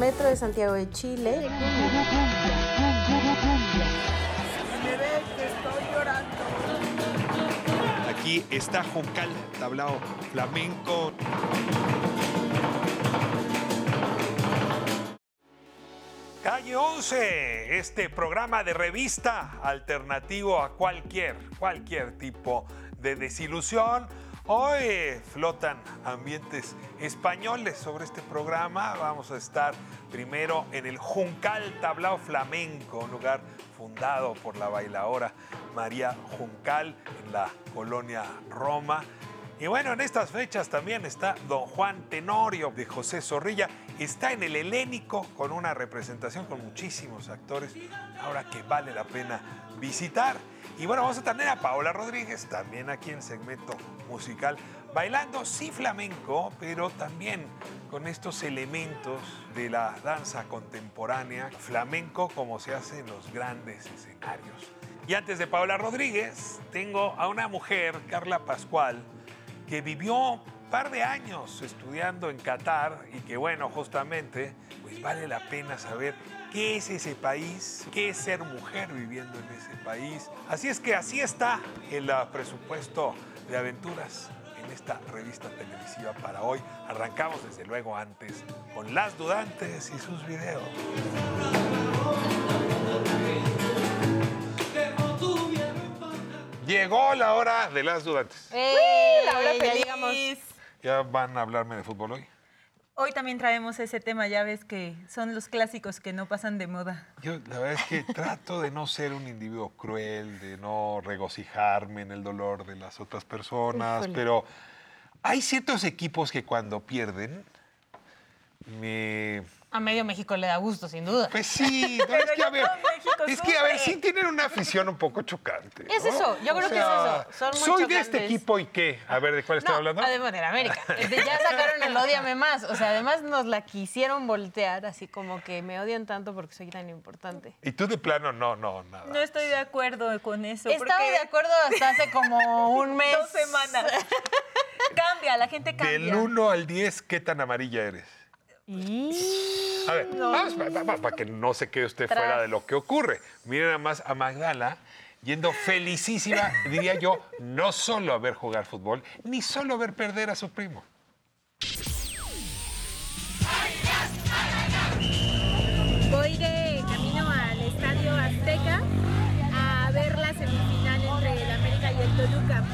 metro de Santiago de Chile. Aquí está Juncal, tablao flamenco. Calle 11, este programa de revista alternativo a cualquier, cualquier tipo de desilusión. Hoy flotan ambientes españoles sobre este programa. Vamos a estar primero en el Juncal Tablao Flamenco, un lugar fundado por la bailadora María Juncal en la colonia Roma. Y bueno, en estas fechas también está Don Juan Tenorio de José Zorrilla. Está en el Helénico con una representación con muchísimos actores. Ahora que vale la pena visitar. Y bueno, vamos a tener a Paola Rodríguez, también aquí en segmento musical, bailando sí flamenco, pero también con estos elementos de la danza contemporánea, flamenco como se hace en los grandes escenarios. Y antes de Paola Rodríguez, tengo a una mujer, Carla Pascual, que vivió un par de años estudiando en Qatar y que bueno, justamente, pues vale la pena saber qué es ese país, qué es ser mujer viviendo en ese país. Así es que así está el uh, presupuesto de aventuras en esta revista televisiva para hoy. Arrancamos desde luego antes con Las Dudantes y sus videos. Llegó la hora de Las Dudantes. ¡Eh! la hora feliz. ¿Ya van a hablarme de fútbol hoy? Hoy también traemos ese tema, ya ves que son los clásicos que no pasan de moda. Yo la verdad es que trato de no ser un individuo cruel, de no regocijarme en el dolor de las otras personas, Híjole. pero hay ciertos equipos que cuando pierden me A medio México le da gusto, sin duda. pues sí, no, Pero es que a ver, es que a ver, sí tienen una afición un poco chocante. Es eso, yo creo que es eso, son muy soy de este equipo y qué, a ver, ¿de cuál estoy no, hablando? además de América. Este, ya sacaron el Odiame Más. O sea, además nos la quisieron voltear, así como que me odian tanto porque soy tan importante. Y tú de plano no, no, nada. No estoy de acuerdo con eso. Estaba porque de acuerdo hasta hace como un mes. Dos semanas. cambia, la gente cambia. Del 1 al 10, ¿qué tan amarilla eres? Y... A ver, vamos para que no se quede usted Tras. fuera de lo que ocurre. Miren nada más a Magdala yendo felicísima, diría yo, no solo a ver jugar fútbol, ni solo a ver perder a su primo. Voy de camino al Estadio Azteca a ver la semifinal entre el América y el Toluca.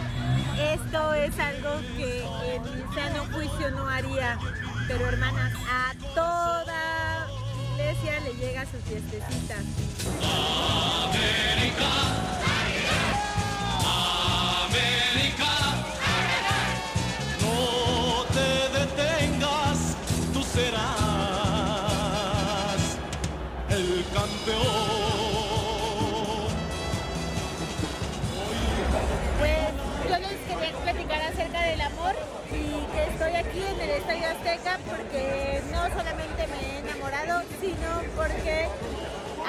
Esto es algo que en mi sano juicio no haría, pero hermanas, a toda iglesia le llega su fiestecita. Porque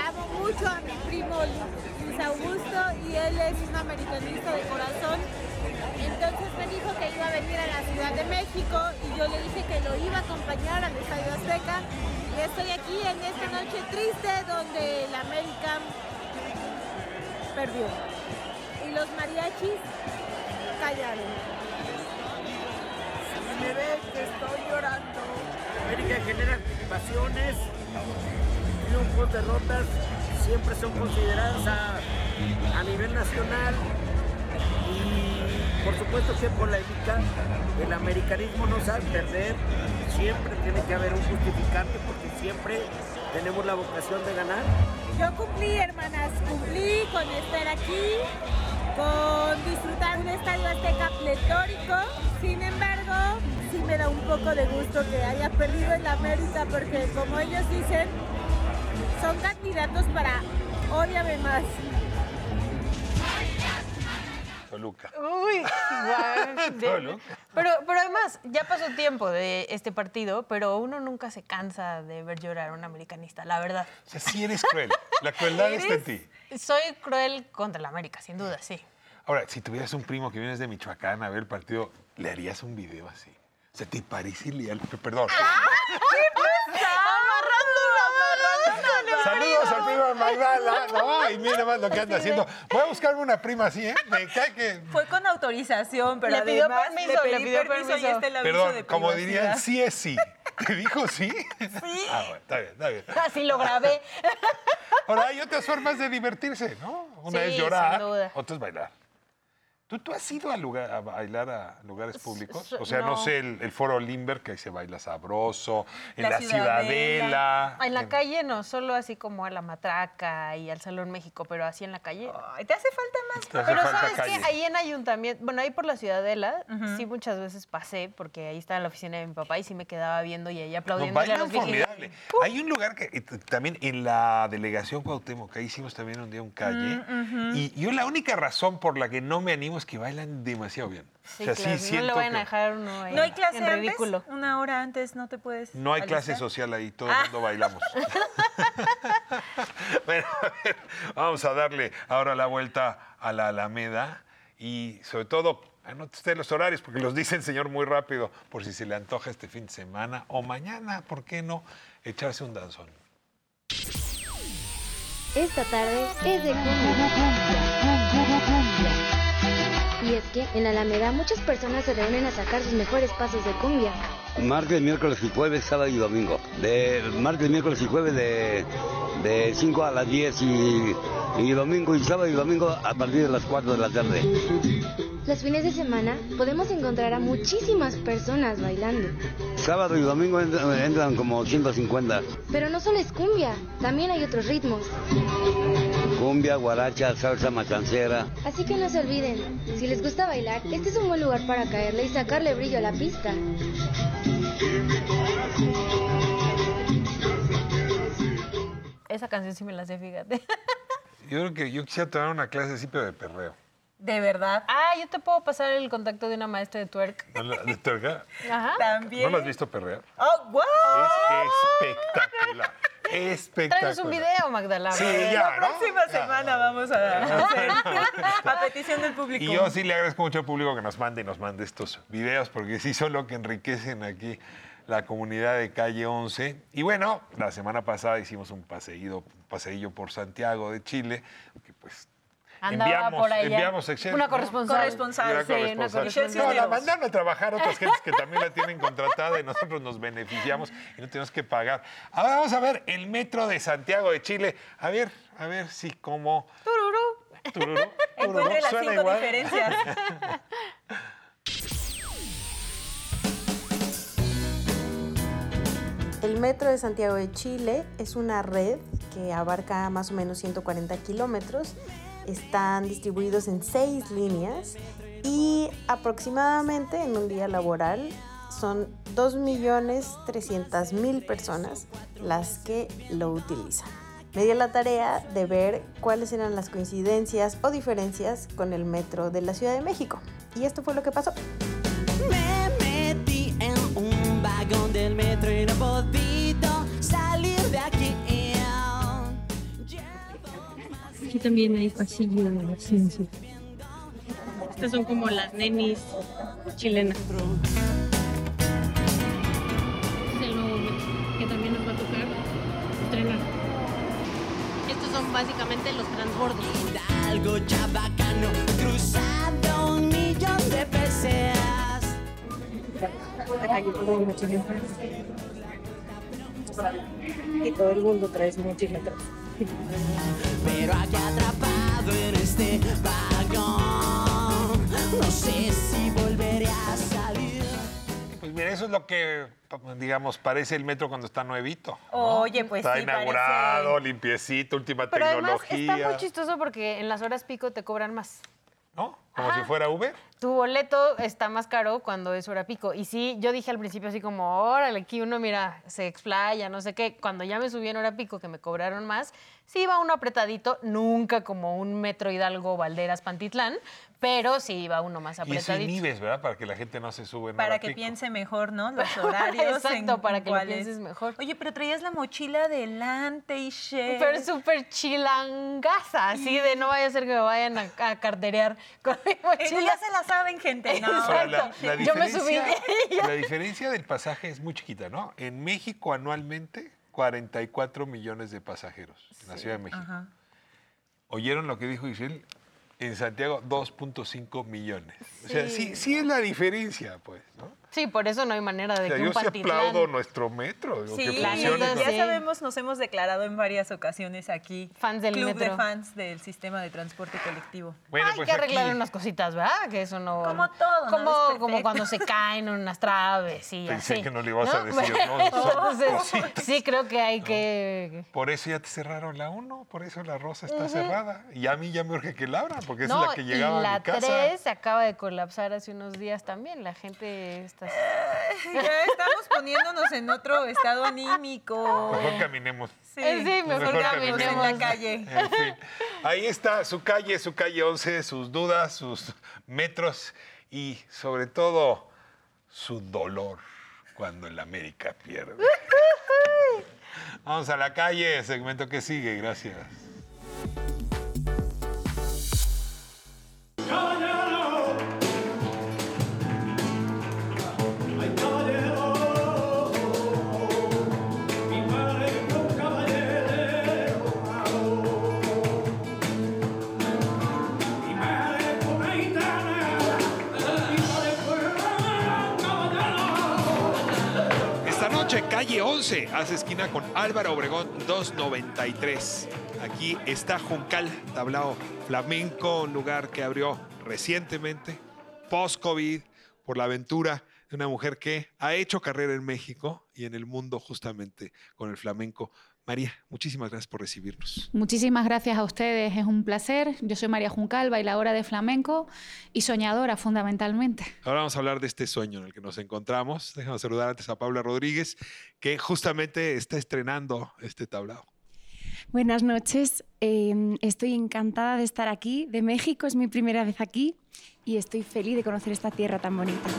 amo mucho a mi primo Lu- Luis Augusto y él es un americanista de corazón. Entonces me dijo que iba a venir a la Ciudad de México y yo le dije que lo iba a acompañar al Estadio Azteca. Y estoy aquí en esta noche triste donde el América perdió. Y los mariachis callaron. me ven que estoy llorando. América genera pasiones, triunfos, derrotas, siempre son consideradas a, nivel nacional y por supuesto que polémica, el americanismo no sabe perder, siempre tiene que haber un justificante porque siempre tenemos la vocación de ganar. Yo cumplí, hermanas, cumplí con estar aquí, con disfrutar un estadio azteca pletórico. Sin embargo, sí me da un poco de gusto que haya perdido en la América porque como ellos dicen, son candidatos para Ódiame más. Toluca. Uy, Solo. pero, pero además, ya pasó tiempo de este partido, pero uno nunca se cansa de ver llorar a un americanista, la verdad. O sea, sí eres cruel. La crueldad está en ti. Soy cruel contra la América, sin duda, sí. Ahora, si tuvieras un primo que vienes de Michoacán a ver el partido, ¿le harías un video así? O sea, ¿te parece leal? Perdón. Amarrando Ay, mira más lo que anda haciendo. Voy a buscarme una prima así, ¿eh? Me cae que. Fue con autorización, pero Le pidió además permiso, le pidió permiso, permiso. y está el aviso Perdón, de como dirían, sí es sí. ¿Te dijo sí? Sí. Ah, bueno, está bien, está bien. Así lo grabé. Ahora, hay otras formas de divertirse, ¿no? Una Sí, es llorar, sin duda. otra es bailar. ¿Tú, ¿Tú has ido a, lugar, a bailar a lugares públicos? O sea, no, no. sé, el, el Foro Limber, que ahí se baila sabroso, en La la, Ciudadela. En la en- calle no, solo así como a la matraca y al Salón México, pero así en la calle. Ay, te hace falta más. Te hace Pero falta sabes calle. que ahí en ayuntamiento, bueno, ahí por la Ciudadela, sí muchas veces pasé, porque ahí estaba la oficina de mi papá y sí me quedaba viendo y ahí No, aplaudiendo a bailan los viejitos. formidable. Hay un lugar que también en la delegación Cuauhtémoc, que ahí hicimos también un día un calle. Y yo la única razón por la que no me animo es que bailan demasiado bien. Sí, o sea, claro, sí no siento le vayan que a dejar uno ahí ¿No hay clase en antes? ridículo. Una hora antes no te puedes no hay clase social ahí, todo el mundo bailamos. bueno, a ver, vamos a darle ahora la vuelta a la Alameda y sobre todo, anote usted los horarios porque los dice el señor muy rápido, por si se le antoja este fin de semana o mañana, ¿por qué no? Echarse un danzón. Esta tarde es de cumbia. Y es que en Alameda muchas personas se reúnen a sacar sus mejores pasos de cumbia. Martes, miércoles y jueves, sábado y domingo. De martes, miércoles y jueves de, de 5 a las 10 y, y domingo y sábado y domingo a partir de las 4 de la tarde. Los fines de semana podemos encontrar a muchísimas personas bailando. Sábado y domingo entran, entran como 150. Pero no solo es cumbia, también hay otros ritmos. Cumbia, guaracha, salsa machancera. Así que no se olviden, si les gusta bailar, este es un buen lugar para caerle y sacarle brillo a la pista. Esa canción sí me la sé, fíjate. Yo creo que yo quisiera tomar una clase así, pero de perreo. De verdad. Ah, yo te puedo pasar el contacto de una maestra de twerk. ¿No la- ¿De tuerca? Ajá. También. ¿No lo has visto perrear? ¡Oh, wow! Es espectacular. Espectacular. Tráenos un video, Magdalena. Sí, ya, La ¿no? próxima Ya. semana vamos a hacer a petición del público. Y yo sí le agradezco mucho al público que nos mande y nos mande estos videos, porque sí son lo que enriquecen aquí la comunidad de Calle 11. Y bueno, la semana pasada hicimos un paseído, paseillo por Santiago de Chile, que pues Andaba enviamos, por allá. enviamos Excel, Una ¿no? corresponsal. Corresponsal, Una Sí, una corresponsal. corresponsal. No, la mandaron a trabajar otras gentes que también la tienen contratada y nosotros nos beneficiamos y no tenemos que pagar. Ahora vamos a ver el metro de Santiago de Chile. A ver, a ver si como... Tururú. Tururú, tururú, Encuentre las suena cinco igual. diferencias. El Metro de Santiago de Chile es una red que abarca más o menos 140 kilómetros. Están distribuidos en seis líneas y aproximadamente en un día laboral son 2.300.000 personas las que lo utilizan. Me dio la tarea de ver cuáles eran las coincidencias o diferencias con el metro de la Ciudad de México. Y esto fue lo que pasó. Vagón del metro y no he podido salir de aquí. Aquí también hay pasillo de la ciencia. Estas son como las nenis chilenas. Este es el nuevo metro, que también nos va a tocar estrenar. Estos son básicamente los transbordos. Algo ya bacano, cruzando un millón de peseas. Y todo el mundo trae su mochila Pero aquí atrapado en este vagón, no sé si volveré a salir. Pues mira, eso es lo que, digamos, parece el metro cuando está nuevito. ¿no? Oye, pues Está sí, inaugurado, parece. limpiecito, última Pero además tecnología. está muy chistoso porque en las horas pico te cobran más. ¿No? Como si fuera Uber. Tu boleto está más caro cuando es hora pico. Y sí, yo dije al principio así como, órale, aquí uno, mira, se explaya, no sé qué. Cuando ya me subí en hora pico, que me cobraron más, sí iba uno apretadito, nunca como un metro Hidalgo, Valderas, Pantitlán, pero sí iba uno más Y eso apretadito. inhibes, ¿verdad? Para que la gente no se sube en Para que pico. piense mejor, ¿no? Los horarios. Exacto, en para que lo cuáles- pienses mejor. Oye, pero traías la mochila adelante y share. Pero súper chilangaza, así de no vaya a ser que me vayan a, a carterear con mi mochila. ya se la saben, gente. No, Ahora, la, Exacto. la Yo me diferencia, subí. la diferencia del pasaje es muy chiquita, ¿no? En México anualmente 44 millones de pasajeros en la Ciudad de México. Ajá. ¿Oyeron lo que dijo Giselle? En Santiago, 2.5 millones. O sea, sí, Sí. sí es la diferencia, pues, ¿no? Sí, por eso no hay manera de O sea, que yo un sí aplaudo nuestro metro. digo, Sí, que la funcione. ya sí. sabemos, nos hemos declarado en varias ocasiones aquí. Fans del Club metro. de fans del sistema de transporte colectivo. Bueno, Hay pues que arreglar aquí- unas cositas, ¿verdad? Que eso no... Como todo, ¿no? Como, Es como cuando se caen unas traves y Pensé así. que no le ibas a decir, ¿no? Entonces, sí creo que hay que... Por eso ya te cerraron la 1, por eso la Rosa está cerrada. Y a mí ya me urge que la abran, porque No, es la que llegaba y la a mi casa. 3 se acaba de colapsar hace unos días también. La gente Ya estamos poniéndonos en otro estado anímico. Mejor caminemos. Sí, Eh, sí, mejor Mejor caminemos en la calle. En fin, ahí está su calle, su calle 11, sus dudas, sus metros y sobre todo su dolor cuando el América pierde. Vamos a la calle, segmento que sigue, gracias. Noche, calle 11, hace esquina con Álvaro Obregón 293. Aquí está Juncal, tablao flamenco, un lugar que abrió recientemente, post-COVID, por la aventura de una mujer que ha hecho carrera en México y en el mundo justamente con el flamenco. María, muchísimas gracias por recibirnos. Muchísimas gracias a ustedes, es un placer. Yo soy María Juncal, bailadora de flamenco y soñadora fundamentalmente. Ahora vamos a hablar de este sueño en el que nos encontramos. Déjame saludar antes a Paula Rodríguez, que justamente está estrenando este tablao. Buenas noches, eh, estoy encantada de estar aquí, de México, es mi primera vez aquí y estoy feliz de conocer esta tierra tan bonita.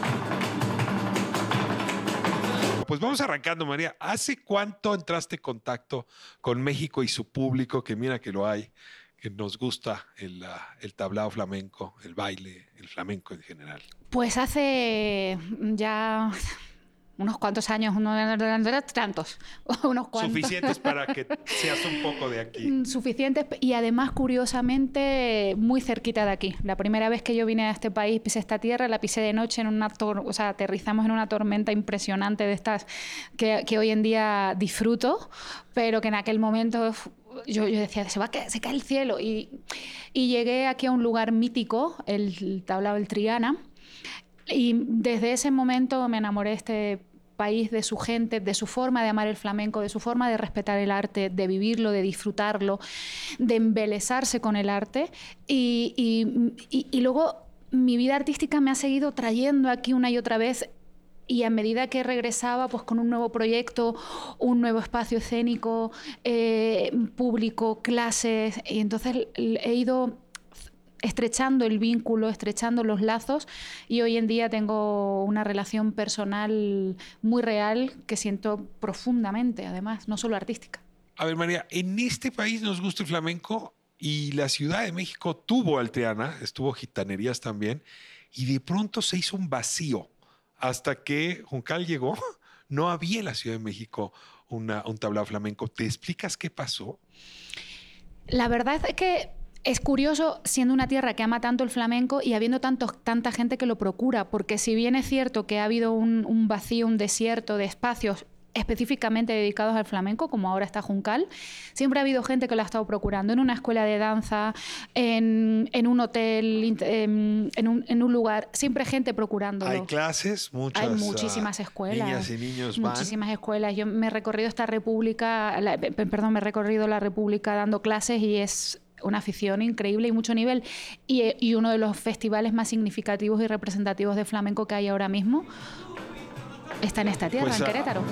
Pues vamos arrancando, María. ¿Hace cuánto entraste en contacto con México y su público? Que mira que lo hay, que nos gusta el, ah, el tablao flamenco, el baile, el flamenco en general. Pues hace ya unos cuantos años, unos tantos, unos cuantos. Suficientes para que seas un poco de aquí. Mm, Suficientes y además, curiosamente, muy cerquita de aquí. La primera vez que yo vine a este país, pisé esta tierra, la pisé de noche en una tor o sea, aterrizamos en una tormenta impresionante de estas que, que hoy en día disfruto, pero que en aquel momento yo, yo decía, se va a caer, se cae el cielo. Y, y llegué aquí a un lugar mítico, el tablao del Triana, y desde ese momento me enamoré de este país, de su gente, de su forma de amar el flamenco, de su forma de respetar el arte, de vivirlo, de disfrutarlo, de embelesarse con el arte. Y, luego mi vida artística me ha seguido trayendo aquí una y otra vez. Y a medida que regresaba, pues con un nuevo proyecto, un nuevo espacio escénico, eh, público, clases, y entonces he ido estrechando el vínculo, estrechando los lazos y hoy en día tengo una relación personal muy real que siento profundamente, además, no solo artística. A ver, María, en este país nos gusta el flamenco y la Ciudad de México tuvo Alteana, estuvo Gitanerías también, y de pronto se hizo un vacío hasta que Juncal llegó. No había en la Ciudad de México una, un tablao flamenco. ¿Te explicas qué pasó? La verdad es que es curioso siendo una tierra que ama tanto el flamenco y habiendo tanto, tanta gente que lo procura, porque si bien es cierto que ha habido un, un vacío, un desierto de espacios específicamente dedicados al flamenco, como ahora está Juncal, siempre ha habido gente que lo ha estado procurando en una escuela de danza, en, en un hotel, em, en un, en un lugar, siempre gente procurándolo. Hay clases, muchas. Hay muchísimas ah, escuelas. Niñas y niños van. Muchísimas escuelas. Yo me he recorrido esta república, la- pe- perdón, me he recorrido la república dando clases y es una afición increíble y mucho nivel. Y, eh, y uno de los festivales más significativos y representativos de flamenco que hay ahora mismo está en esta tierra, Pues, en Querétaro.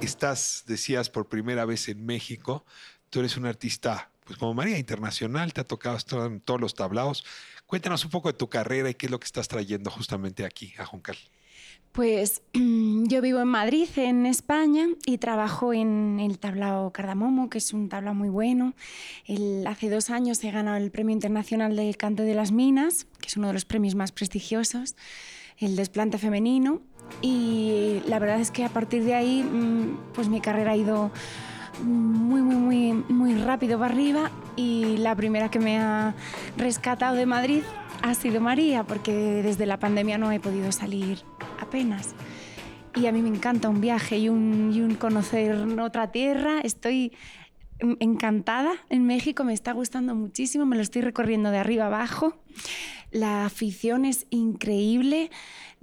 Estás, decías, por primera vez en México. Tú eres un artista, pues como María, internacional, te ha tocado estar en todos los tablaos. Cuéntanos un poco de tu carrera y qué es lo que estás trayendo justamente aquí a Juncal. Pues yo vivo en Madrid, en España, y trabajo en el tablao Cardamomo, que es un tablao muy bueno. Hace dos años he ganado el Premio Internacional del Cante de las Minas, que es uno de los premios más prestigiosos, el desplante femenino. Y la verdad es que a partir de ahí, mm, pues mi carrera ha ido muy, muy, muy, muy rápido para arriba y la primera que me ha rescatado de Madrid ha sido María, porque desde la pandemia no he podido salir apenas. Y a mí me encanta un viaje y un, conocer otra tierra. Estoy en- encantada en México, me está gustando muchísimo, me lo estoy recorriendo de arriba abajo. La afición es increíble,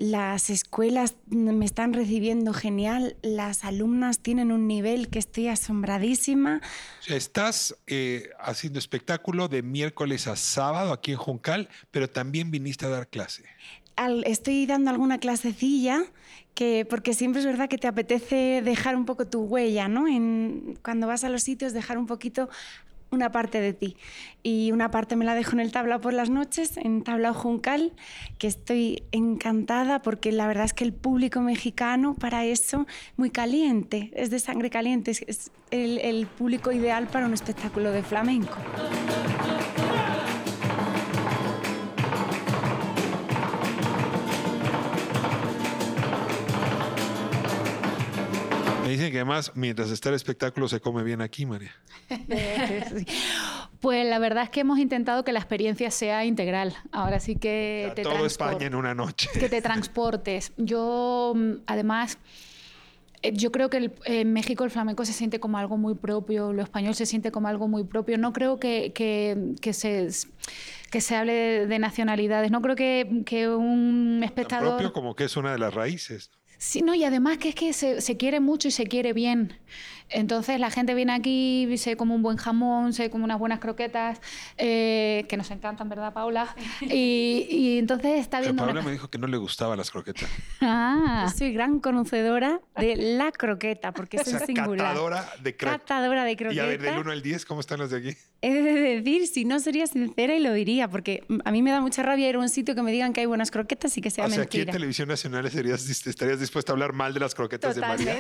las escuelas me están recibiendo genial, las alumnas tienen un nivel que estoy asombradísima. Estás eh, haciendo espectáculo de miércoles a sábado aquí en Juncal, pero también viniste a dar clase. Al- estoy dando alguna clasecilla que porque siempre es verdad que te apetece dejar un poco tu huella, ¿no? En, cuando vas a los sitios dejar un poquito una parte de ti y una parte me la dejo en el tablao por las noches, en tablao juncal, que estoy encantada porque la verdad es que el público mexicano para eso muy caliente, es de sangre caliente, es, el, el público ideal para un espectáculo de flamenco. Dicen que además, mientras está el espectáculo, se come bien aquí, María. Sí. Pues la verdad es que hemos intentado que la experiencia sea integral. Ahora sí que te Todo España en una noche. que te transportes. Yo, mm, además, eh, yo creo que el- en México el flamenco se siente como algo muy propio, lo español se siente como algo muy propio. No creo que, que- que se, que se hable de, de nacionalidades. No creo que, que un Tan espectador... propio como que es una de las raíces. Sí, no, y además que es que se, se quiere mucho y se quiere bien. Entonces la gente viene aquí, se come un buen jamón, se come unas buenas croquetas, eh, que nos encantan, ¿verdad, Paula? Y, y entonces está Pero viendo... Paula una- me dijo que no le gustaban las croquetas. Ah. Yo soy gran conocedora de la croqueta, porque O es sea, un singular. catadora de croquetas. Catadora de Y a ver, del croquetas. 1 al 10, ¿cómo están las de aquí? He de decir, si no sería sincera y lo diría, porque a mí me da mucha rabia ir a un sitio que me digan que hay buenas croquetas y que sea o sea, aquí en mentira. Televisión Nacional estarías dispuesta a hablar mal de las croquetas de María.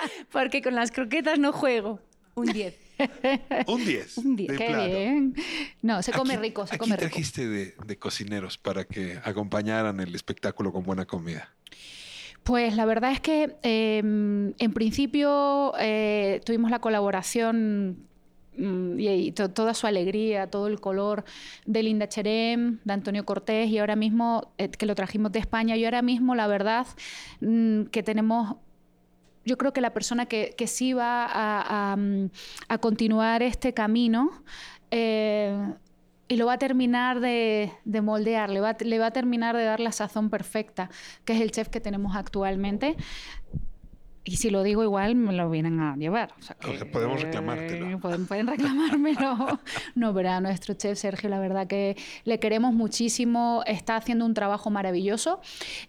Porque con las croquetas no juego. Un 10. Un 10. Un 10. de Qué plano. bien. No, se ¿A come quién- rico, se ¿A come quién rico. trajiste de, de cocineros para que acompañaran el espectáculo con buena comida? Pues la verdad es que eh, en principio eh, tuvimos la colaboración mm, y, y to- toda su alegría, todo el color de Linda Cherem, de Antonio Cortés y ahora mismo eh, que lo trajimos de España y ahora mismo la verdad mm, que tenemos yo creo que la persona que, que sí va a, a, mm, continuar este camino eh, y lo va a terminar de, de moldear, le va, le va a terminar de dar la sazón perfecta, que es el chef que tenemos actualmente. Y si lo digo igual, me lo vienen a llevar. O sea, O sea, podemos reclamártelo. eh, Pueden, pueden reclamármelo. No, pero a nuestro chef Sergio, la verdad que le queremos muchísimo. Está haciendo un trabajo maravilloso.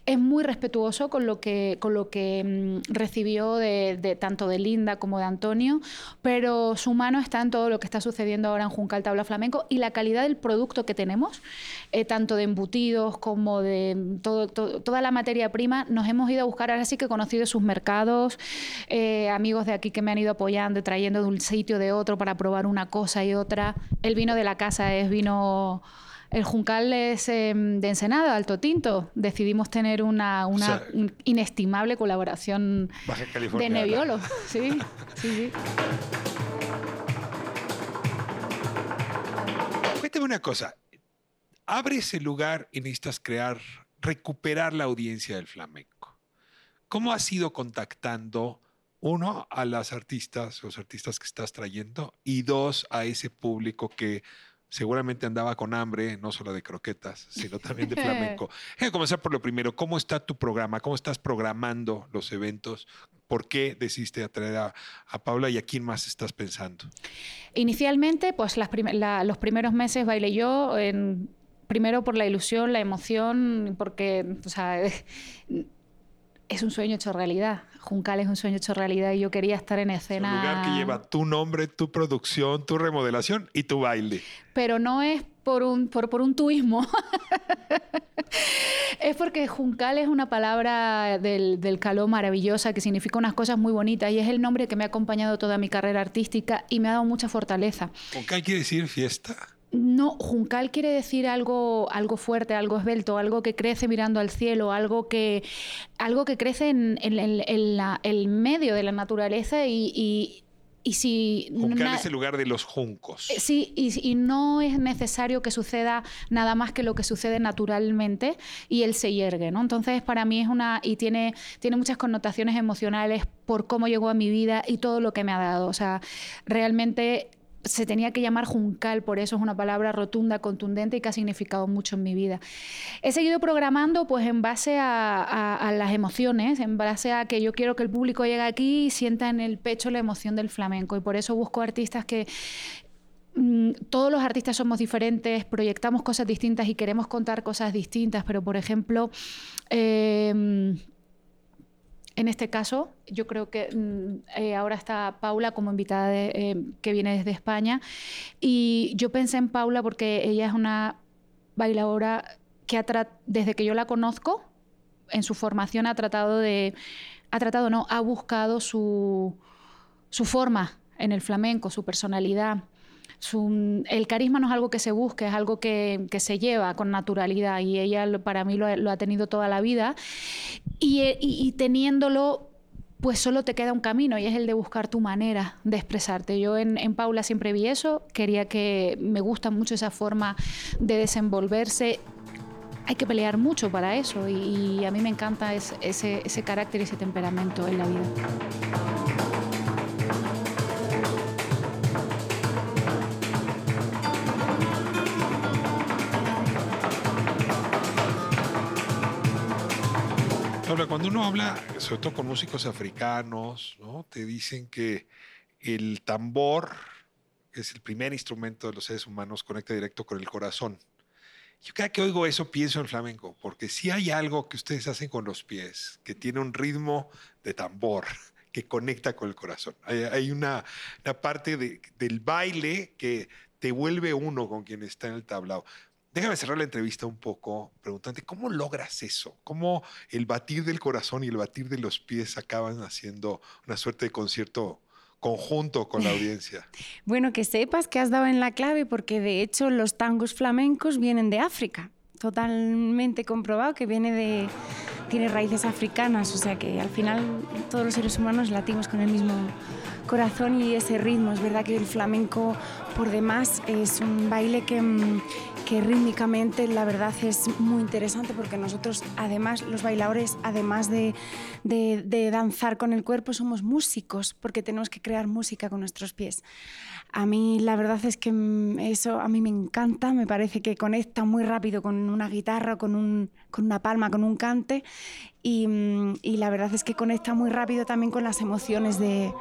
Es muy respetuoso con lo que, con lo que mm, recibió de, de tanto de Linda como de Antonio, pero su mano está en todo lo que está sucediendo ahora en Juncal Tabla Flamenco y la calidad del producto que tenemos, eh, tanto de embutidos como de todo, todo- toda la materia prima, nos hemos ido a buscar. Ahora sí que he conocido sus mercados, eh, amigos de aquí que me han ido apoyando, y trayendo de un sitio de otro para probar una cosa y otra. El vino de la casa es vino. El Juncal es eh, de Ensenada, Alto Tinto. Decidimos tener una, una sea, in- inestimable colaboración de. Nebbiolo. Sí, sí, sí. Cuéntame una cosa. Abres el lugar y necesitas crear, recuperar la audiencia del flamenco. ¿Cómo has ido contactando, uno, a las artistas, los artistas que estás trayendo, y dos, a ese público que seguramente andaba con hambre, no solo de croquetas, sino también de flamenco? Hay que comenzar por lo primero. ¿Cómo está tu programa? ¿Cómo estás programando los eventos? ¿Por qué decidiste atraer a, a Paula y a quién más estás pensando? Inicialmente, pues las prim- la- los primeros meses bailé yo, en- primero por la ilusión, la emoción, porque o sea, es un sueño hecho realidad. Juncal es un sueño hecho realidad y yo quería estar en escena. Un lugar que lleva tu nombre, tu producción, tu remodelación y tu baile. Pero no es por un, por, por un tuismo. es porque Juncal es una palabra del, del caló maravillosa que significa unas cosas muy bonitas y es el nombre que me ha acompañado toda mi carrera artística y me ha dado mucha fortaleza. ¿Con qué quiere decir fiesta? No, juncal quiere decir algo, algo fuerte, algo esbelto, algo que crece mirando al cielo, algo que, algo que crece en, en- en- en la- el medio de la naturaleza y, y- y si Juncal na- es el lugar de los juncos. eh, Sí, y, y no es necesario que suceda nada más que lo que sucede naturalmente y él se hiergue, ¿no? Entonces, para mí es una... y tiene, tiene muchas connotaciones emocionales por cómo llegó a mi vida y todo lo que me ha dado. O sea, realmente se tenía que llamar juncal, por eso es una palabra rotunda, contundente y que ha significado mucho en mi vida. He seguido programando pues en base a, las emociones, en base a que yo quiero que el público llegue aquí y sienta en el pecho la emoción del flamenco y por eso busco artistas que mm, todos los artistas somos diferentes, proyectamos cosas distintas y queremos contar cosas distintas, pero por ejemplo, eh, en este caso, yo creo que mm, eh, ahora está Paula como invitada eh, que viene desde España y yo pensé en Paula porque ella es una bailadora que ha desde que yo la conozco, en su formación ha tratado de, ha tratado, no, ha buscado su, su forma en el flamenco, su personalidad. El carisma no es algo que se busque, es algo que, se lleva con naturalidad y ella para mí lo, ha- tenido toda la vida y, eh, y- teniéndolo pues solo te queda un camino y es el de buscar tu manera de expresarte. Yo en, Paula siempre vi eso, quería que me gusta mucho esa forma de desenvolverse. Hay que pelear mucho para eso y, a mí me encanta es- ese, ese carácter y ese temperamento en la vida. Cuando uno habla, sobre todo con músicos africanos, ¿no? te dicen que el tambor, que es el primer instrumento de los seres humanos, conecta directo con el corazón. Yo cada que oigo eso pienso en flamenco, porque si hay algo que ustedes hacen con los pies, que tiene un ritmo de tambor, que conecta con el corazón. Hay, una, parte de- del baile que te vuelve uno con quien está en el tablao. Déjame cerrar la entrevista un poco preguntando, ¿cómo logras eso? ¿Cómo el batir del corazón y el batir de los pies acaban haciendo una suerte de concierto conjunto con la audiencia? Bueno, que sepas que has dado en la clave porque de hecho los tangos flamencos vienen de África. Totalmente comprobado que viene de tiene raíces africanas, o sea que al final todos los seres humanos latimos con el mismo corazón y ese ritmo. Es verdad que el flamenco por demás es un baile que, mm, que rítmicamente la verdad es muy interesante porque nosotros además, los bailadores, además de, de- de danzar con el cuerpo, somos músicos porque tenemos que crear música con nuestros pies. A mí la verdad es que mm, eso a mí me encanta, me parece que conecta muy rápido con una guitarra, con, un- con una palma, con un cante y, mm, y la verdad es que conecta muy rápido también con las emociones de,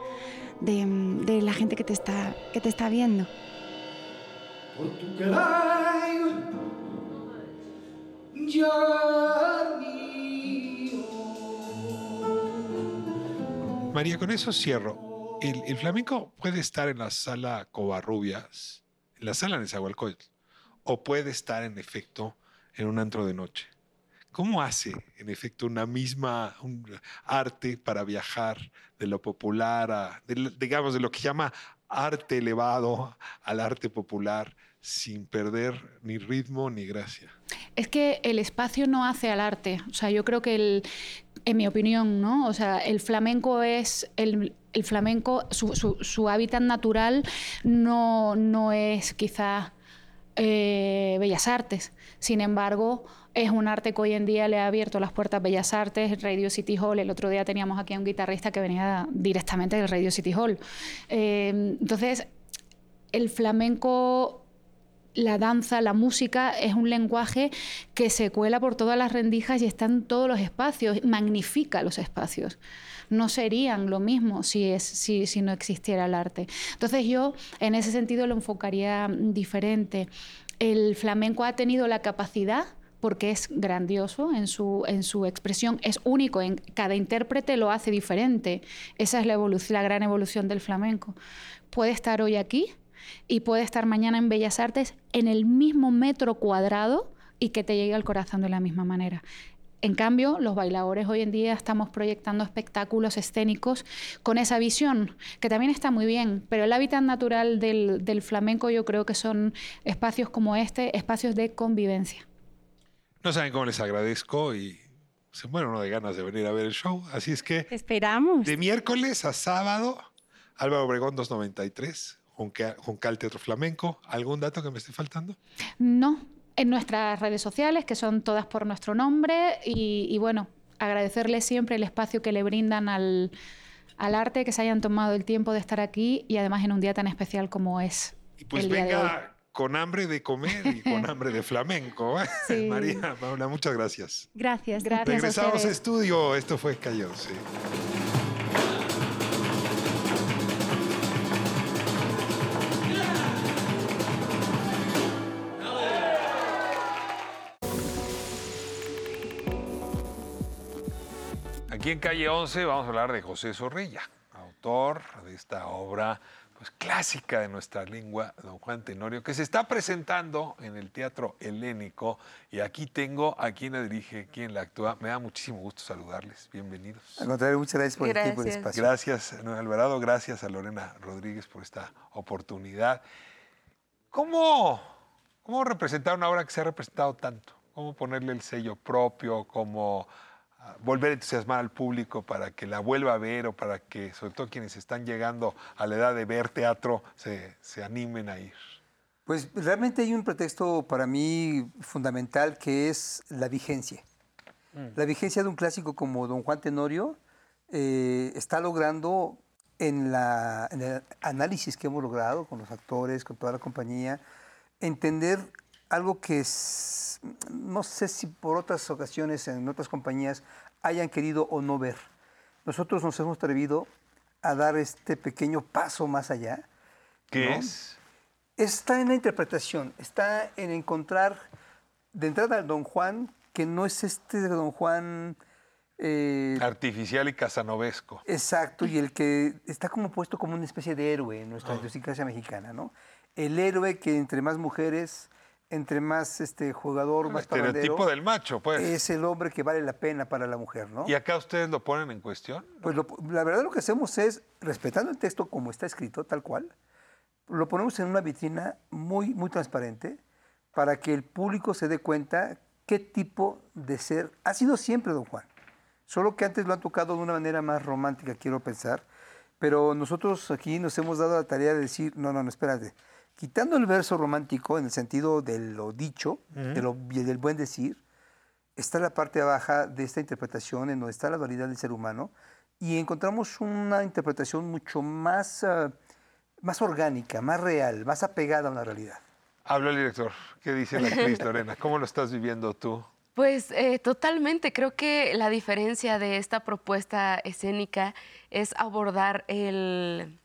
de, mm, la gente que te está, que te está viendo. María, con eso cierro. El, flamenco puede estar en la sala Covarrubias, en la sala Nezahualcóyotl, o puede estar en efecto en un antro de noche. ¿Cómo hace, en efecto, una misma arte para viajar de lo popular a, de- digamos, de lo que llama arte elevado al arte popular, sin perder ni ritmo ni gracia? Es que el espacio no hace al arte. O sea, yo creo que el, en mi opinión, ¿no? O sea, el flamenco es el, el flamenco, su, su- su hábitat natural no, no es quizás eh, Bellas Artes. Sin embargo, es un arte que hoy en día le ha abierto las puertas Bellas Artes, Radio City Hall. El otro día teníamos aquí a un guitarrista que venía directamente del Radio City Hall. Eh, entonces, el flamenco la danza, la música es un lenguaje que se cuela por todas las rendijas y está en todos los espacios, magnifica los espacios. No serían lo mismo si, no existiera el arte. Entonces yo en ese sentido lo enfocaría diferente. El flamenco ha tenido la capacidad porque es grandioso en su, en su expresión, es único, en, cada intérprete lo hace diferente. Esa es la gran evolución del flamenco. Puede estar hoy aquí, y puede estar mañana en Bellas Artes en el mismo metro cuadrado y que te llegue al corazón de la misma manera. En cambio, los bailadores hoy en día estamos proyectando espectáculos escénicos con esa visión, que también está muy bien, pero el hábitat natural del, del flamenco yo creo que son espacios como este, espacios de convivencia. No saben cómo les agradezco y se muere uno de ganas de venir a ver el show. Así es que Esperamos. de miércoles a sábado Álvaro Obregón 293, Junca- Juncal Teatro Flamenco. ¿Algún dato que me esté faltando? No, en nuestras redes sociales, que son todas por nuestro nombre, y, y bueno, agradecerles siempre el espacio que le brindan al, al arte, que se hayan tomado el tiempo de estar aquí y además en un día tan especial como es Y pues el día de hoy. venga con hambre de comer y con hambre de flamenco. ¿eh? Sí. María, Paula, muchas gracias. Gracias. Gracias a Regresamos a estudio. Esto fue Calle Aquí en Calle 11 vamos a hablar de José Zorrilla, autor de esta obra pues, clásica de nuestra lengua, Don Juan Tenorio, que se está presentando en el Teatro Helénico. Y aquí tengo a quien la dirige, quien la actúa. Me da muchísimo gusto saludarles. Bienvenidos. Al contrario, muchas gracias por el tiempo y el Gracias. espacio. Gracias, Alvarado. Gracias a Lorena Rodríguez por esta oportunidad. ¿Cómo, ¿Cómo representar una obra que se ha representado tanto? ¿Cómo ponerle el sello propio? ¿Cómo volver a entusiasmar al público para que la vuelva a ver o para que, sobre todo quienes están llegando a la edad de ver teatro, se, se animen a ir? Pues realmente hay un pretexto para mí fundamental que es la vigencia. La vigencia de un clásico como Don Juan Tenorio eh, está logrando en, la- en el análisis que hemos logrado con los actores, con toda la compañía, entender algo que es- no sé si por otras ocasiones en otras compañías hayan querido o no ver. Nosotros nos hemos atrevido a dar este pequeño paso más allá. ¿Qué ¿no? es? Está en la interpretación, está en encontrar de entrada al Don Juan, que no es este Don Juan eh, Artificial y casanovesco. exacto, y el que está como puesto como una especie de héroe en nuestra idiosincrasia mexicana, ¿no? El héroe que entre más mujeres, entre más este jugador, más Estereotipo del macho, pues. es el hombre que vale la pena para la mujer, ¿no? ¿Y acá ustedes lo ponen en cuestión? Pues lo- la verdad lo que hacemos es, respetando el texto como está escrito, tal cual, lo ponemos en una vitrina muy, muy transparente para que el público se dé cuenta qué tipo de ser ha sido siempre don Juan. Solo que antes lo han tocado de una manera más romántica, quiero pensar. Pero nosotros aquí nos hemos dado la tarea de decir, no, no, no, espérate. Quitando el verso romántico en el sentido de lo dicho, de lo, del buen decir, está la parte baja de esta interpretación en donde está la dualidad del ser humano y encontramos una interpretación mucho más, ah, más orgánica, más real, más apegada a una realidad. Habla el director. ¿Qué dice la actriz Lorena? ¿Cómo lo estás viviendo tú? Pues eh, totalmente, creo que la diferencia de esta propuesta escénica es abordar el-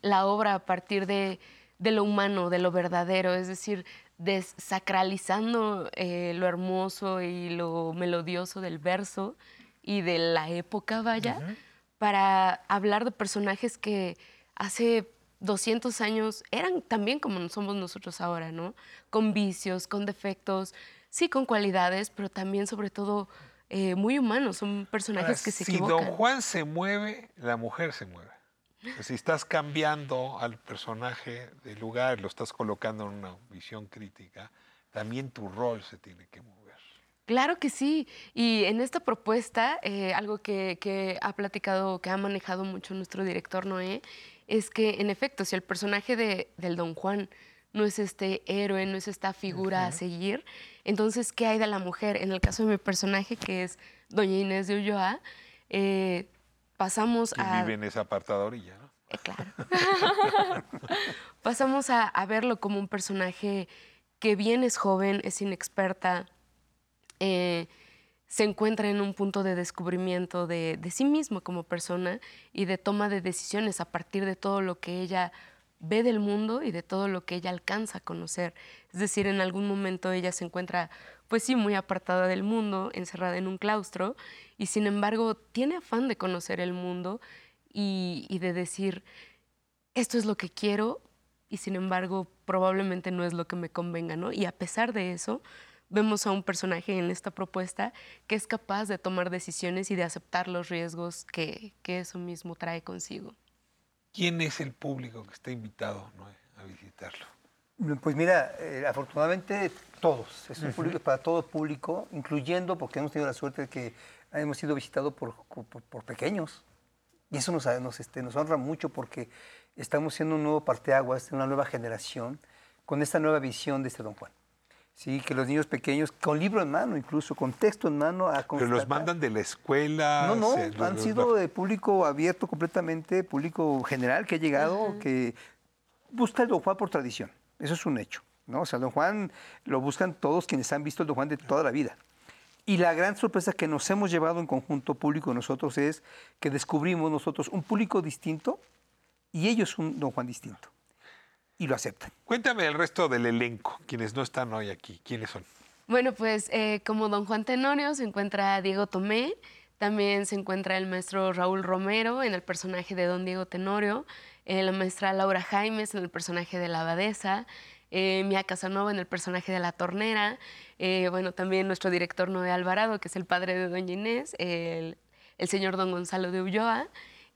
la obra a partir de, de lo humano, de lo verdadero, es decir, desacralizando eh, lo hermoso y lo melodioso del verso y de la época, vaya, para hablar de personajes que hace 200 años eran también como somos nosotros ahora, ¿no? Con vicios, con defectos, sí con cualidades, pero también sobre todo eh, muy humanos, son personajes Ahora, que se si equivocan. Don Juan se mueve, la mujer se mueve. Si estás cambiando al personaje de lugar, lo estás colocando en una visión crítica, también tu rol se tiene que mover. Claro que sí. Y en esta propuesta, eh, algo que, que ha platicado, que ha manejado mucho nuestro director Noé, es que en efecto, si el personaje de, del Don Juan no es este héroe, no es esta figura a seguir, entonces, ¿qué hay de la mujer? En el caso de mi personaje, que es Doña Inés de Ulloa, eh, pasamos a... vive en esa apartada orilla, ¿no? Eh, claro. Pasamos a, a verlo como un personaje que bien es joven, es inexperta, eh, se encuentra en un punto de descubrimiento de, de sí mismo como persona y de toma de decisiones a partir de todo lo que ella ve del mundo y de todo lo que ella alcanza a conocer. Es decir, en algún momento ella se encuentra, pues sí, muy apartada del mundo, encerrada en un claustro, y sin embargo tiene afán de conocer el mundo y, de decir, esto es lo que quiero y sin embargo probablemente no es lo que me convenga, ¿no? Y a pesar de eso, vemos a un personaje en esta propuesta que es capaz de tomar decisiones y de aceptar los riesgos que eso mismo trae consigo. ¿Quién es el público que está invitado a visitarlo? Pues mira, eh, afortunadamente todos, es un público para todo público, incluyendo porque hemos tenido la suerte de que hemos sido visitados por, por- por pequeños, Y eso nos, nos, este, nos honra mucho porque estamos siendo un nuevo parteaguas, una nueva generación, con esta nueva visión de este Don Juan. Sí, que los niños pequeños, con libro en mano incluso, con texto en mano, a Pero los mandan de la escuela. no, no, se- han los- sido de público abierto completamente, público general que ha llegado, que busca el Don Juan por tradición. Eso es un hecho. ¿no? O sea, el Don Juan lo buscan todos quienes han visto el Don Juan de toda la vida. Y la gran sorpresa que nos hemos llevado en conjunto público nosotros es que descubrimos nosotros un público distinto y ellos un Don Juan distinto. Y lo aceptan. Cuéntame el resto del elenco, quienes no están hoy aquí. ¿Quiénes son? Bueno, pues eh, como don Juan Tenorio se encuentra Diego Tomé, también se encuentra el maestro Raúl Romero en el personaje de don Diego Tenorio, eh, la maestra Laura Jaimes en el personaje de la abadesa, eh, Mia Casanova en el personaje de la tornera, eh, bueno, también nuestro director Noé Alvarado, que es el padre de doña Inés, el, el señor don Gonzalo de Ulloa.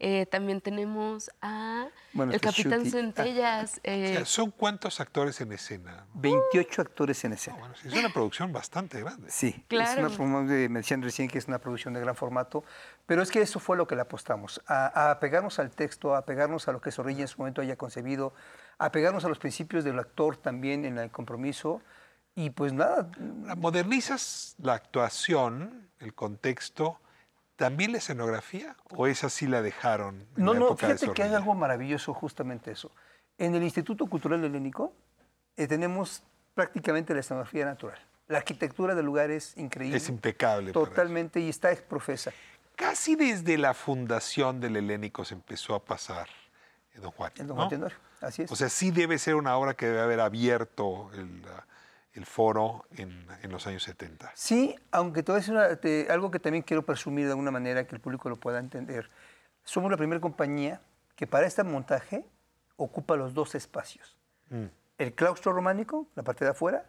Eh, también tenemos a Bueno, el este capitán Shuti. Centellas. O eh, sea, ¿Son cuántos actores en escena? 28 actores en escena. Sí, Es una producción bastante grande. Sí, Claro. es una, de- me decían recién que es una producción de gran formato, pero es que eso fue lo que le apostamos, a, a pegarnos al texto, a pegarnos a lo que Zorrilla en su momento haya concebido, a pegarnos a los principios del actor también en el compromiso, y pues nada, ¿Modernizas la actuación, el contexto, también la escenografía? ¿O esa sí la dejaron? en no, la no, época de fíjate que hay algo maravilloso justamente eso. En el Instituto Cultural Helénico eh, tenemos prácticamente la escenografía natural. La arquitectura del lugar es increíble. Es impecable. Totalmente, y está profesa. Casi desde la fundación del Helénico se empezó a pasar en Don Juan. El Don ¿no? Juan Tenorio, así es. O sea, sí debe ser una obra que debe haber abierto el, el foro en, en los años 70. Sí, aunque a decir una- te- algo que también quiero presumir de alguna manera que el público lo pueda entender. Somos la primera compañía que para este montaje ocupa los dos espacios. Mm. El claustro románico, la parte de afuera,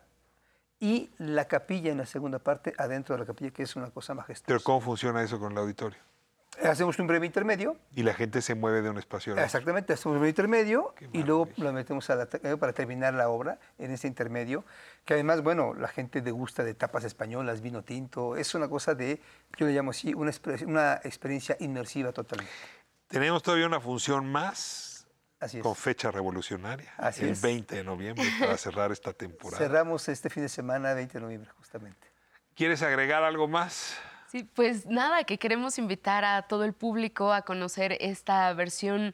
y la capilla en la segunda parte, adentro de la capilla, que es una cosa majestuosa. Pero ¿cómo funciona eso con el auditorio? Hacemos un breve intermedio, Y la gente se mueve de un espacio a otro. Exactamente, hacemos un breve intermedio y luego lo metemos a la, eh, para terminar la obra en ese intermedio, que además, bueno, la gente degusta de tapas españolas, vino tinto, es una cosa de, yo le llamo así, una, exper- una experiencia inmersiva totalmente. Tenemos todavía una función más Así es. con fecha revolucionaria, Así el es. 20 de noviembre, para cerrar esta temporada. Cerramos este fin de semana, 20 de noviembre, justamente. ¿Quieres agregar algo más? Sí, pues nada, que queremos invitar a todo el público a conocer esta versión,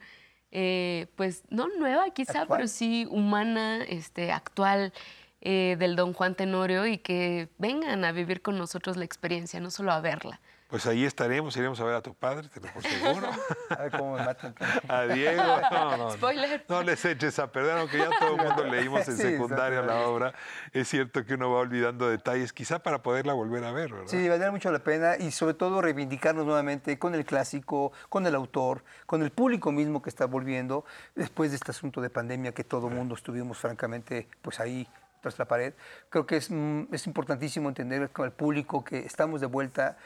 eh, pues no nueva quizá, Actual. pero sí humana, este, actual eh, del Don Juan Tenorio y que vengan a vivir con nosotros la experiencia, no solo a verla. Pues ahí estaremos, iremos a ver a tu padre, te lo por seguro. A ver cómo me matan. a Diego. No, no, no. Spoiler. No les eches a perder, aunque ya todo el mundo leímos en Sí, secundaria la obra. Es cierto que uno va olvidando detalles, quizá para poderla volver a ver, ¿verdad? Sí, valdría mucho la pena y sobre todo reivindicarnos nuevamente con el clásico, con el autor, con el público mismo que está volviendo después de este asunto de pandemia que todo el mundo estuvimos francamente pues ahí tras la pared. Creo que es, mm, es importantísimo entender con el público que estamos de vuelta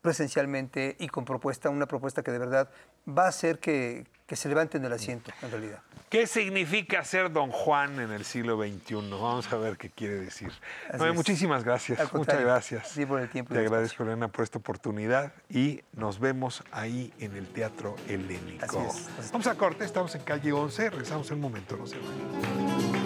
presencialmente y con propuesta, una propuesta que de verdad va a hacer que, que se levanten del asiento en realidad. ¿Qué significa ser Don Juan en el siglo XXI? Vamos a ver qué quiere decir. Muchísimas gracias. Muchas gracias. sí, por el tiempo Te agradezco, Elena, por esta oportunidad y nos vemos ahí en el Teatro Helénico. Así es. Vamos a corte, estamos en calle 11, regresamos en un momento, no se vayan.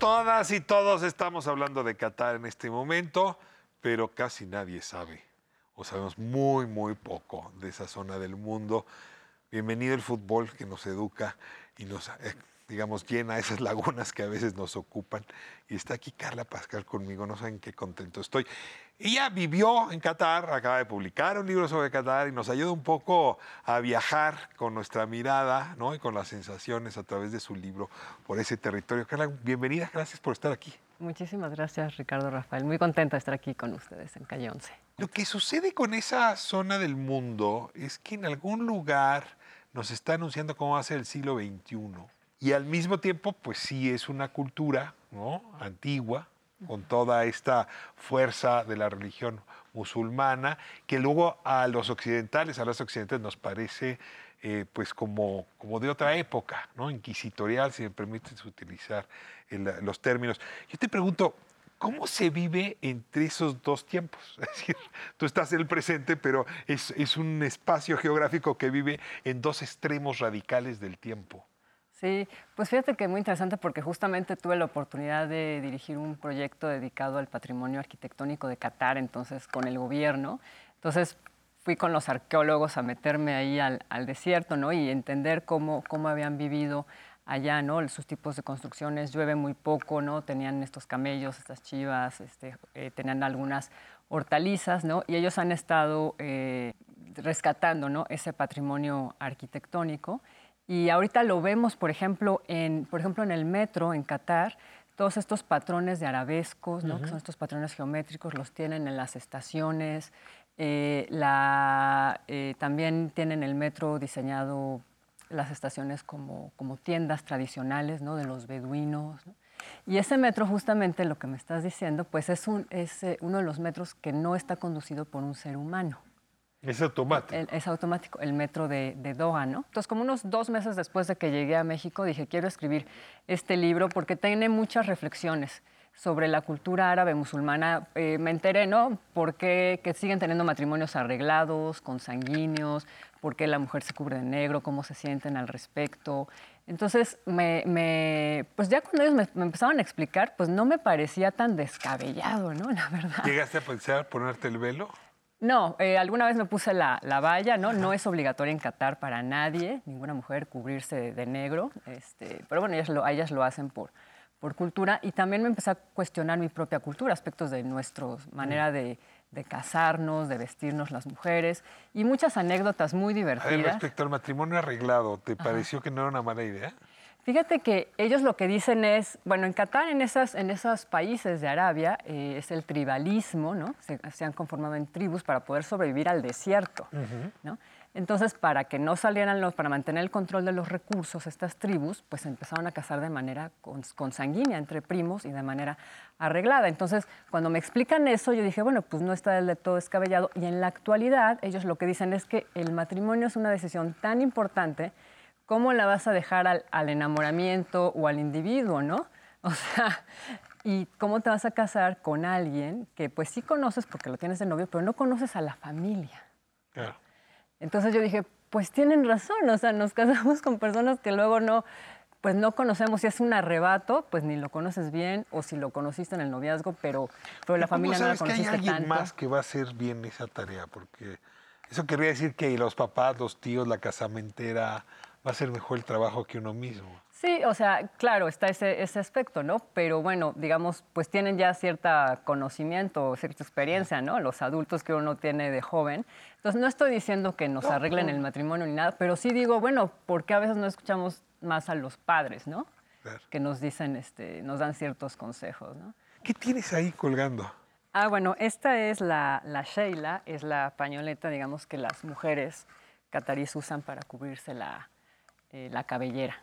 Todas y todos estamos hablando de Qatar en este momento, pero casi nadie sabe, o sabemos muy, muy poco de esa zona del mundo. Bienvenido el fútbol que nos educa y nos, eh, digamos, llena esas lagunas que a veces nos ocupan. Y está aquí Carla Pascal conmigo, no saben qué contento estoy. Ella vivió en Qatar, acaba de publicar un libro sobre Qatar y nos ayuda un poco a viajar con nuestra mirada ¿no? y con las sensaciones a través de su libro por ese territorio. Carla, bienvenida, gracias por estar aquí. Muchísimas gracias, Ricardo Rafael. Muy contenta de estar aquí con ustedes en Calle 11. Lo que sucede con esa zona del mundo es que en algún lugar nos está anunciando cómo va a ser el siglo XXI. Y al mismo tiempo, pues sí es una cultura ¿no? antigua, con toda esta fuerza de la religión musulmana, que luego a los occidentales, a los occidentales nos parece eh, pues como, como de otra época, inquisitorial, si me permites utilizar los términos. Yo te pregunto, ¿cómo se vive entre esos dos tiempos? Es decir, tú estás en el presente, pero es, es un espacio geográfico que vive en dos extremos radicales del tiempo. Sí, pues fíjate que muy interesante porque justamente tuve la oportunidad de dirigir un proyecto dedicado al patrimonio arquitectónico de Qatar, entonces con el gobierno. Entonces fui con los arqueólogos a meterme ahí al, al desierto, ¿no? Y entender cómo, cómo habían vivido allá, ¿no? Sus tipos de construcciones, llueve muy poco, ¿no? Tenían estos camellos, estas chivas, este, eh, tenían algunas hortalizas, ¿no? Y ellos han estado eh, rescatando, ¿no? Ese patrimonio arquitectónico. Y ahorita lo vemos, por ejemplo, en, por ejemplo, en el metro en Qatar, todos estos patrones de arabescos, ¿no? que son estos patrones geométricos, los tienen en las estaciones. Eh, la, eh, también tienen el metro diseñado las estaciones como, como tiendas tradicionales ¿no? de los beduinos. ¿no? Y ese metro, justamente lo que me estás diciendo, pues es, un, es eh, uno de los metros que no está conducido por un ser humano. Es automático. El- es automático, el metro de, de Doha, ¿no? Entonces, como unos dos meses después de que llegué a México, dije, quiero escribir este libro porque tiene muchas reflexiones sobre la cultura árabe musulmana. Eh, me enteré, ¿no? Por qué que siguen teniendo matrimonios arreglados, consanguíneos, por qué la mujer se cubre de negro, cómo se sienten al respecto. Entonces, me, me- pues ya cuando ellos me, me empezaban a explicar, pues no me parecía tan descabellado, ¿no? La verdad. ¿Llegaste a pensar ponerte el velo? No, eh, alguna vez me puse la, la valla, ¿no? No es obligatorio en Qatar para nadie, ninguna mujer cubrirse de, de negro, este, pero bueno, ellas lo, ellas lo hacen por, por cultura y también me empecé a cuestionar mi propia cultura, aspectos de nuestra manera de, de casarnos, de vestirnos las mujeres y muchas anécdotas muy A ver, divertidas. respecto al matrimonio arreglado, ¿te pareció que no era una mala idea? Fíjate que ellos lo que dicen es, bueno, en Qatar, en, esas, en esos países de Arabia, eh, es el tribalismo, ¿no? Se, se han conformado en tribus para poder sobrevivir al desierto, ¿no? Entonces, para que no salieran los, para mantener el control de los recursos, estas tribus, pues empezaron a casar de manera cons- consanguínea entre primos y de manera arreglada. Entonces, cuando me explican eso, yo dije, bueno, pues no está del todo descabellado. Y en la actualidad, ellos lo que dicen es que el matrimonio es una decisión tan importante ¿cómo la vas a dejar al, al enamoramiento o al individuo, no? O sea, ¿y cómo te vas a casar con alguien que pues sí conoces porque lo tienes de novio, pero no conoces a la familia? Claro. Entonces yo dije, pues tienen razón, o sea, nos casamos con personas que luego no, pues no conocemos. Si es un arrebato, pues ni lo conoces bien, o si lo conociste en el noviazgo, pero, pero la ¿Cómo familia no la sabes que hay conociste alguien tanto. más que va a hacer bien esa tarea? Porque eso querría decir que los papás, los tíos, la casamentera, va a hacer mejor el trabajo que uno mismo. Sí, o sea, claro, está ese, ese aspecto, ¿no? Pero bueno, digamos, pues tienen ya cierta conocimiento, cierta experiencia, ¿no? Los adultos que uno tiene de joven. Entonces, no estoy diciendo que nos arreglen el matrimonio ni nada, pero sí digo, bueno, ¿por qué a veces no escuchamos más a los padres, ¿no? Que nos dicen, este, nos dan ciertos consejos, ¿no? ¿Qué tienes ahí colgando? Ah, bueno, esta es la, la Sheila, es la pañoleta, digamos, que las mujeres catarís usan para cubrirse la, eh, la cabellera.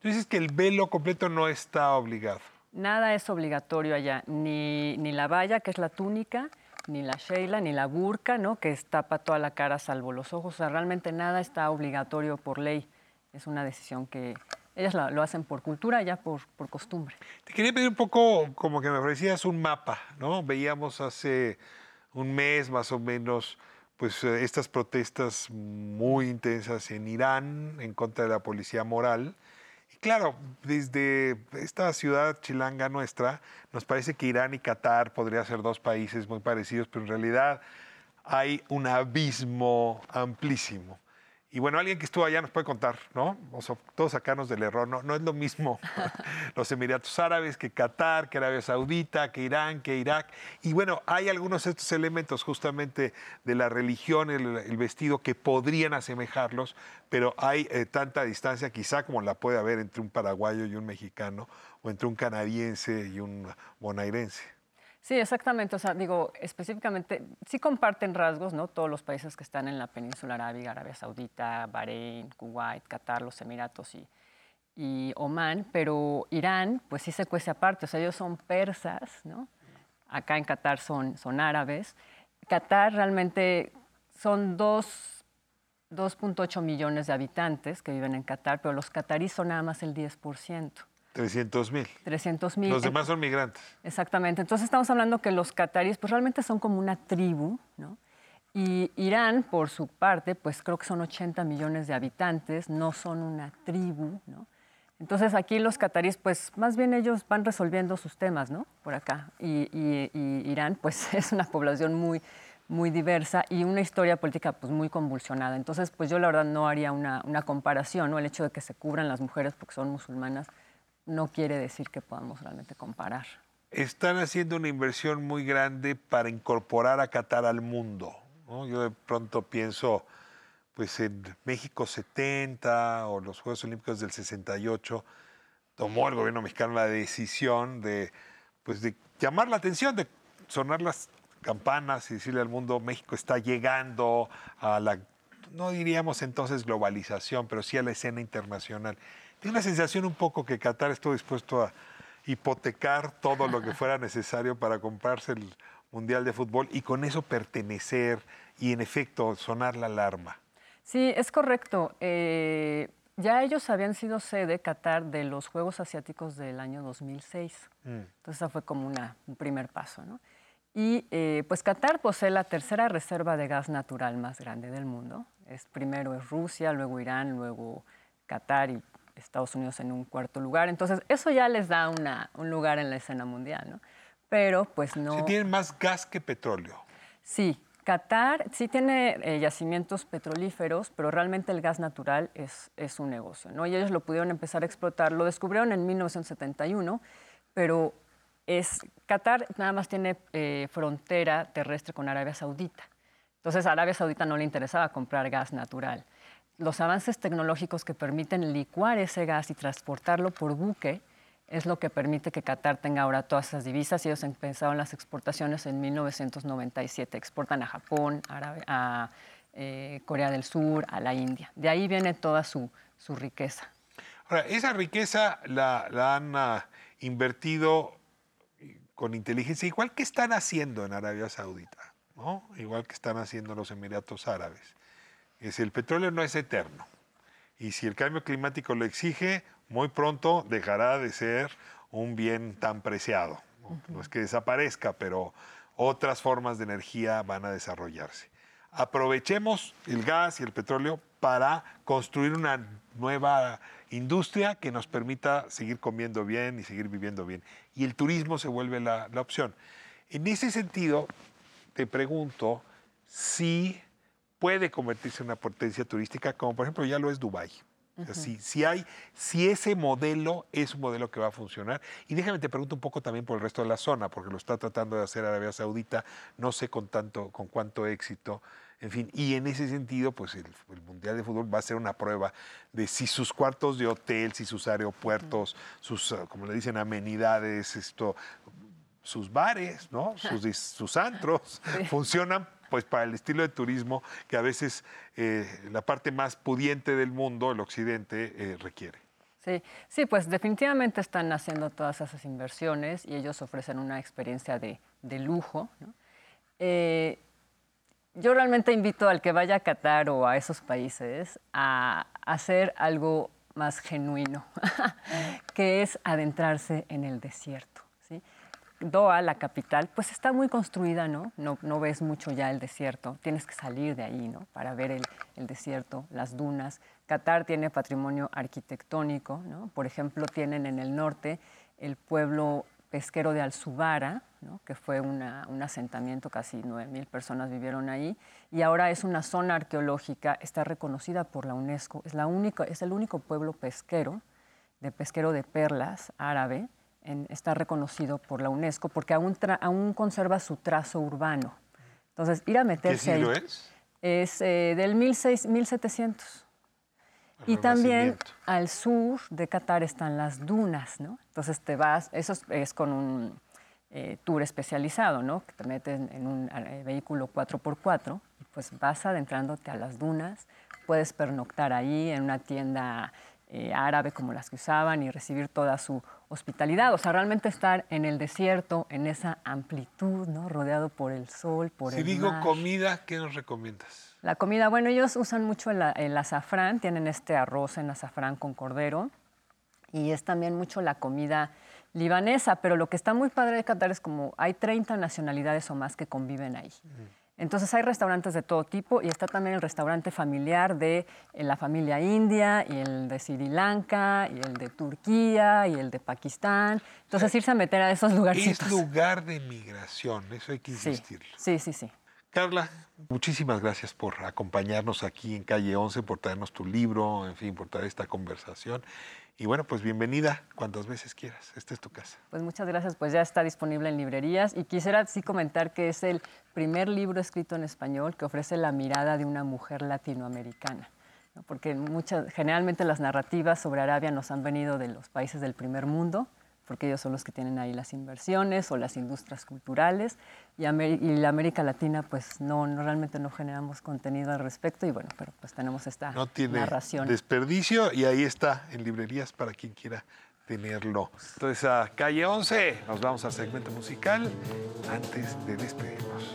Tú dices que el velo completo no está obligado. Nada es obligatorio allá, ni, ni la valla, que es la túnica, ni la sheila, ni la burka, ¿no? que tapa toda la cara salvo los ojos. O sea, realmente nada está obligatorio por ley. Es una decisión que ellas la- lo hacen por cultura, ya por, por costumbre. Te quería pedir un poco, como que me ofrecías un mapa, ¿no? Veíamos hace un mes más o menos, pues eh, estas protestas muy intensas en Irán en contra de la policía moral. Y claro, desde esta ciudad chilanga nuestra, nos parece que Irán y Qatar podrían ser dos países muy parecidos, pero en realidad hay un abismo amplísimo. Y bueno, alguien que estuvo allá nos puede contar, ¿no? O sea, todos sacarnos del error, ¿no? No es lo mismo los Emiratos Árabes que Qatar, que Arabia Saudita, que Irán, que Irak. Y bueno, hay algunos de estos elementos justamente de la religión, el, vestido, que podrían asemejarlos, pero hay eh, tanta distancia quizá como la puede haber entre un paraguayo y un mexicano, o entre un canadiense y un bonairense. Sí, exactamente. O sea, digo, específicamente, sí comparten rasgos, ¿no? Todos los países que están en la península arábiga, Arabia Saudita, Bahrein, Kuwait, Qatar, los Emiratos y, y Omán, pero Irán, pues sí se cuece aparte. O sea, ellos son persas, ¿no? Acá en Qatar son, son árabes. Qatar realmente son dos 2.8 millones de habitantes que viven en Qatar, pero los cataríes son nada más el 10%. 300 mil. 300 mil. Los demás son migrantes. Exactamente. Entonces estamos hablando que los cataríes pues realmente son como una tribu, ¿no? Y Irán, por su parte, pues creo que son 80 millones de habitantes, no son una tribu, ¿no? Entonces aquí los cataríes, pues más bien ellos van resolviendo sus temas, ¿no? Por acá. Y, y- y Irán, pues es una población muy, muy diversa y una historia política pues muy convulsionada. Entonces, pues yo la verdad no haría una, una comparación, ¿no? El hecho de que se cubran las mujeres porque son musulmanas no quiere decir que podamos realmente comparar. Están haciendo una inversión muy grande para incorporar a Qatar al mundo. Yo de pronto pienso pues en México 70 o los Juegos Olímpicos del 68, tomó el gobierno mexicano la decisión de, pues de llamar la atención, de sonar las campanas y decirle al mundo, México está llegando a la, no diríamos entonces globalización, pero sí a la escena internacional. Tengo la sensación un poco que Qatar estuvo dispuesto a hipotecar todo lo que fuera necesario para comprarse el Mundial de Fútbol y con eso pertenecer y en efecto sonar la alarma. Sí, es correcto. Eh, ya ellos habían sido sede, Qatar, de los Juegos Asiáticos del año 2006. Entonces, esa fue como una, un primer paso. ¿no? Y eh, pues Qatar posee la tercera reserva de gas natural más grande del mundo. Es, primero es Rusia, luego Irán, luego Qatar y Estados Unidos en un cuarto lugar. Entonces, eso ya les da una, un lugar en la escena mundial. ¿no? Pero pues no... Sí, tienen más gas que petróleo. Sí, Qatar sí tiene eh, yacimientos petrolíferos, pero realmente el gas natural es, es un negocio. ¿no? Y ellos lo pudieron empezar a explotar. Lo descubrieron en 1971, pero es, Qatar nada más tiene eh, frontera terrestre con Arabia Saudita. Entonces a Arabia Saudita no le interesaba comprar gas natural. Los avances tecnológicos que permiten licuar ese gas y transportarlo por buque es lo que permite que Qatar tenga ahora todas esas divisas. Ellos empezaron las exportaciones en 1997. Exportan a Japón, a eh, Corea del Sur, a la India. De ahí viene toda su, su riqueza. Ahora, esa riqueza la, han ah, invertido con inteligencia, igual que están haciendo en Arabia Saudita, ¿no? igual que están haciendo los Emiratos Árabes. Es el petróleo no es eterno. Y si el cambio climático lo exige, muy pronto dejará de ser un bien tan preciado. No, es que desaparezca, pero otras formas de energía van a desarrollarse. Aprovechemos el gas y el petróleo para construir una nueva industria que nos permita seguir comiendo bien y seguir viviendo bien. Y el turismo se vuelve la opción. En ese sentido, te pregunto si puede convertirse en una potencia turística, como por ejemplo ya lo es Dubái. Si, si hay, si ese modelo es un modelo que va a funcionar. Y déjame te pregunto un poco también por el resto de la zona, porque lo está tratando de hacer Arabia Saudita, no sé con tanto, con cuánto éxito. En fin, y en ese sentido, pues el, el Mundial de Fútbol va a ser una prueba de si sus cuartos de hotel, si sus aeropuertos, sus, ah, como le dicen, amenidades, esto, sus bares, ¿no? sus, sus antros, funcionan pues para el estilo de turismo que a veces eh, la parte más pudiente del mundo, el occidente, eh, requiere. Sí, sí, pues definitivamente están haciendo todas esas inversiones y ellos ofrecen una experiencia de, de lujo. Eh, yo realmente invito al que vaya a Qatar o a esos países a hacer algo más genuino, que es adentrarse en el desierto. Doha, la capital, pues está muy construida, ¿no? ¿no? No ves mucho ya el desierto, tienes que salir de ahí, ¿no? Para ver el, desierto, las dunas, Qatar tiene patrimonio arquitectónico, ¿no? Por ejemplo, tienen en el norte el pueblo pesquero de Alzubara, ¿no? que fue un asentamiento, casi 9.000 personas vivieron ahí, y ahora es una zona arqueológica, está reconocida por la UNESCO, es, la única, es el único pueblo pesquero, de pesquero de perlas árabe, en- está reconocido por la UNESCO porque aún, tra- aún conserva su trazo urbano. Entonces, ir a ¿Qué meterse ahí... siglo es? Es eh, del 1600, 1700. Y también al sur de Qatar están las dunas, ¿no? Entonces te vas, eso es, es con un eh, tour especializado, ¿no? Que te meten en un eh, vehículo 4x4 y pues vas adentrándote a las dunas, puedes pernoctar ahí en una tienda eh, árabe como las que usaban y recibir toda su hospitalidad. O sea, realmente estar en el desierto, en esa amplitud, ¿no? Rodeado por el sol, por Si el digo mar. comida, ¿qué nos recomiendas? La comida, bueno, ellos usan mucho el, el azafrán, tienen este arroz en azafrán con cordero y es también mucho la comida libanesa, pero lo que está muy padre de Qatar es como hay 30 nacionalidades o más que conviven ahí. Entonces hay restaurantes de todo tipo y está también el restaurante familiar de eh, la familia india y el de Sri Lanka y el de Turquía y el de Pakistán. Entonces irse a meter a esos lugares. Es lugar de migración, eso hay que insistir. Sí, sí, sí. Carla, muchísimas gracias por acompañarnos aquí en Calle 11, por traernos tu libro, en fin, por traer esta conversación. Y bueno, pues bienvenida cuantas veces quieras. Esta es tu casa. Pues muchas gracias, pues ya está disponible en librerías y quisiera sí comentar que es el primer libro escrito en español que ofrece la mirada de una mujer latinoamericana, ¿no? porque muchas, generalmente las narrativas sobre Arabia nos han venido de los países del primer mundo, porque ellos son los que tienen ahí las inversiones o las industrias culturales y, la América Latina pues no, no realmente no generamos contenido al respecto y bueno, pero pues tenemos esta No tiene narración. desperdicio y ahí está en librerías para quien quiera tenerlo. Entonces a Calle 11, nos vamos al segmento musical antes de despedirnos.